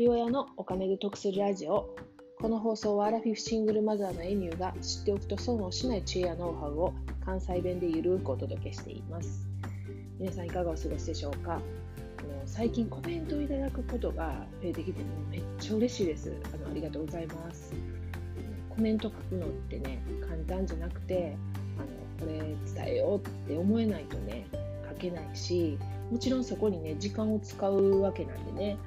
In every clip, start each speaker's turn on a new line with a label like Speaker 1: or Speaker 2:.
Speaker 1: 人親のお金で得するラジオ。この放送はアラフィフシングルマザーのエミューが知っておくと損をしない知恵やノウハウを関西弁でゆるくお届けしています。皆さんいかがお過ごしでしょうか？あの最近コメントをいただくことが増えてきて、ね、めっちゃ嬉しいです。あのありがとうございます。コメント書くのってね簡単じゃなくてあのこれ伝えようって思えないとね書けないしもちろんそこにね時間を使うわけなんでね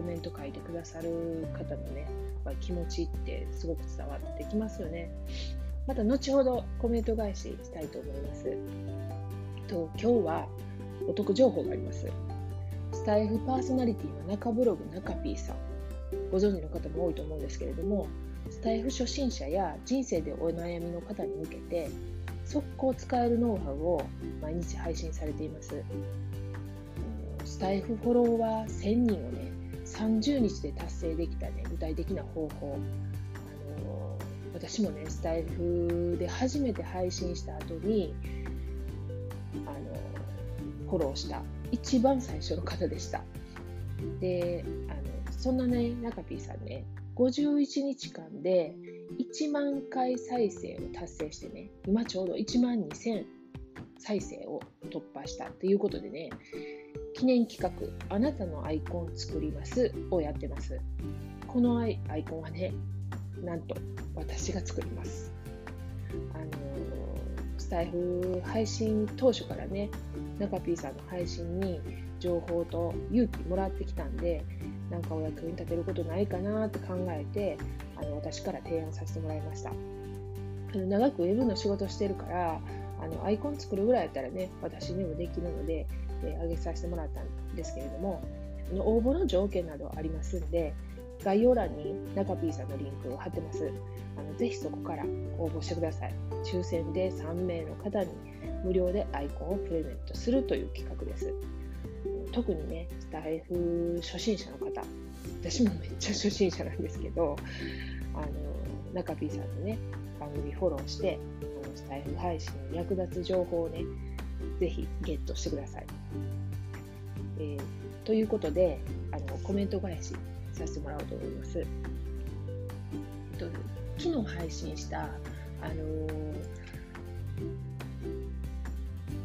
Speaker 1: コメント書いてくださる方のねやっぱ気持ちってすごく伝わってきますよね。また後ほどコメント返ししたいと思います。と今日はお得情報があります。スタイフパーソナリティの中ブログ中 P さん。ご存知の方も多いと思うんですけれどもスタイフ初心者や人生でお悩みの方に向けて速攻使えるノウハウを毎日配信されています。スタイフフォロワー1000人をね、30日で達成できたね、具体的な方法。あの私もね、スタイフで初めて配信した後に、あのフォローした一番最初の方でした。で、あのそんなね、中 P さんね、51日間で1万回再生を達成してね、今ちょうど1万2000再生を突破したということでね、記念企画、あなたのアイコン作りますをやってます。このアイアイコンはね、なんと私が作ります。あのスタイフ配信当初からね、中 P さんの配信に情報と勇気もらってきたんで、なんかお役に立てることないかなって考えてあの私から提案させてもらいました長くウェブの仕事してるからあのアイコン作るぐらいやったらね私にもできるので、えー、上げさせてもらったんですけれども応募の条件などありますんで概要欄に中 P さんのリンクを貼ってます。あのぜひそこから応募してください。抽選で3名の方に無料でアイコンをプレゼントするという企画です。特にね、スタイフ初心者の方、私もめっちゃ初心者なんですけど、あの、中 P さんのね、番組フォローして、のスタイフ配信に役立つ情報をね、ぜひゲットしてください。えー、ということで、あの、コメント返しさせてもらおうと思います。えっと、昨日配信した、あのー、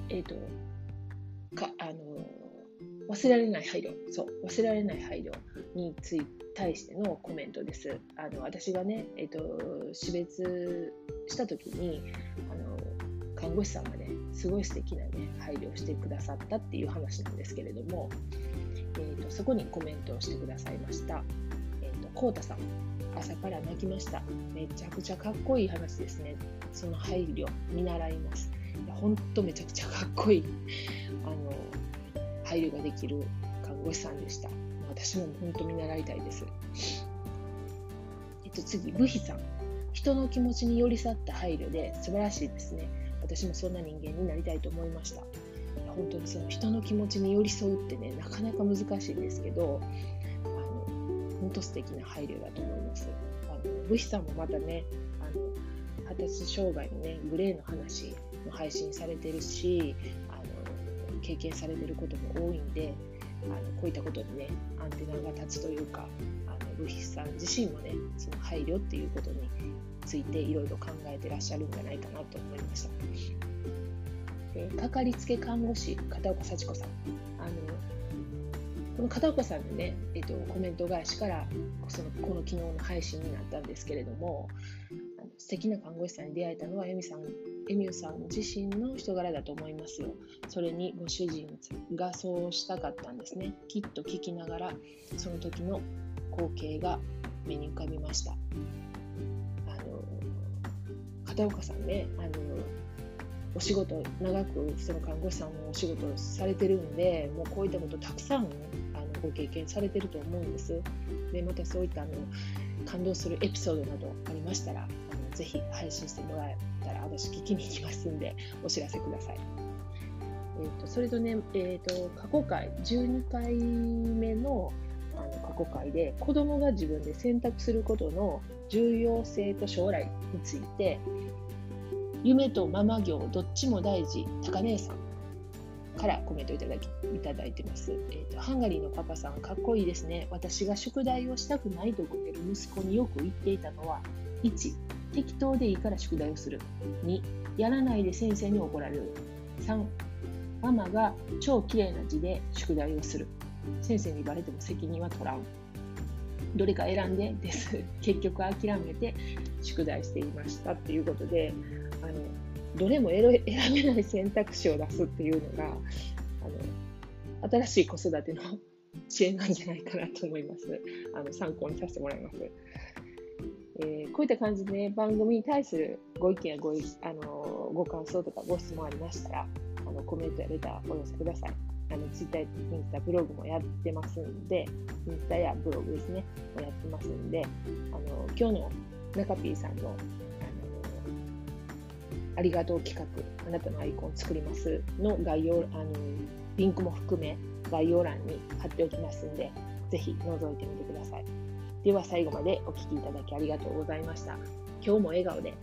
Speaker 1: えっと、か、あのー忘れられない配慮、そう、忘れられない配慮について対してのコメントです。あの私がね、えっ、と、死別した時に、あの看護師さんがね、すごい素敵なね、配慮をしてくださったっていう話なんですけれども、えーと、そこにコメントをしてくださいました。えっ、ー、と、こうたさん、朝から泣きました。めちゃくちゃかっこいい話ですね。その配慮、見習います。ほんとめちゃくちゃかっこいい。あの配慮ができる看護師さんでした。私も本当見習いたいです。えっと、次、ブヒさん。人の気持ちに寄り添った配慮で素晴らしいですね。私もそんな人間になりたいと思いました。本当にその人の気持ちに寄り添うってね、なかなか難しいんですけど、あの本当素敵な配慮だと思います。あのブヒさんもまたね、あの発達障害のね、グレーの話も配信されてるし、あの経験されてることも多いんであのこういったことにねアンテナが立つというかあのルヒさん自身もねその配慮っていうことについていろいろ考えてらっしゃるんじゃないかなと思いました。えかかりつけ看護師片岡幸子さんあのこの片岡さんのね、えっと、コメント返しからそのこの昨日の配信になったんですけれども素敵な看護師さんに出会えたのはエミさんエミューさん自身の人柄だと思いますよ。それにご主人がそうしたかったんですね。きっと聞きながら、その時の光景が目に浮かびました。あの片岡さんね、あのお仕事、長くその看護師さんのお仕事されてるんで、もうこういったことたくさんあのご経験されてると思うんです。で、またそういったあの感動するエピソードなどありましたら、あのぜひ配信してもらえたら私聞きに行きますんでお知らせください。えーと、それとね、えーと、過去回12回目のあの過去回で子どもが自分で選択することの重要性と将来について夢とママ業どっちも大事高姉さんからコメントいただきいただいてます、えーと。ハンガリーのパパさん、かっこいいですね。私が宿題をしたくないと思ってる息子によく言っていたのは、1、適当でいいから宿題をする。2、やらないで先生に怒られる。3、ママが超綺麗な字で宿題をする。先生にバレても責任は取らん。どれか選んでです。結局諦めて宿題していましたっていうことで、どれも選べない選択肢を出すっていうのが、あの新しい子育ての知恵なんじゃないかなと思います。あの参考にさせてもらいます。えー、こういった感じで、ね、番組に対するご意見やごあのご感想とかご質問ありましたら、あのコメントやレターお寄せください。あのツイッター、インスタ、ブログもやってますんで、インスタやブログですね、もやってますんで、あの今日の中 P さんのありがとう企画、あなたのアイコン作りますの概要、あのリンクも含め概要欄に貼っておきますんで、ぜひ覗いてみてください。では最後までお聴きいただきありがとうございました。今日も笑顔で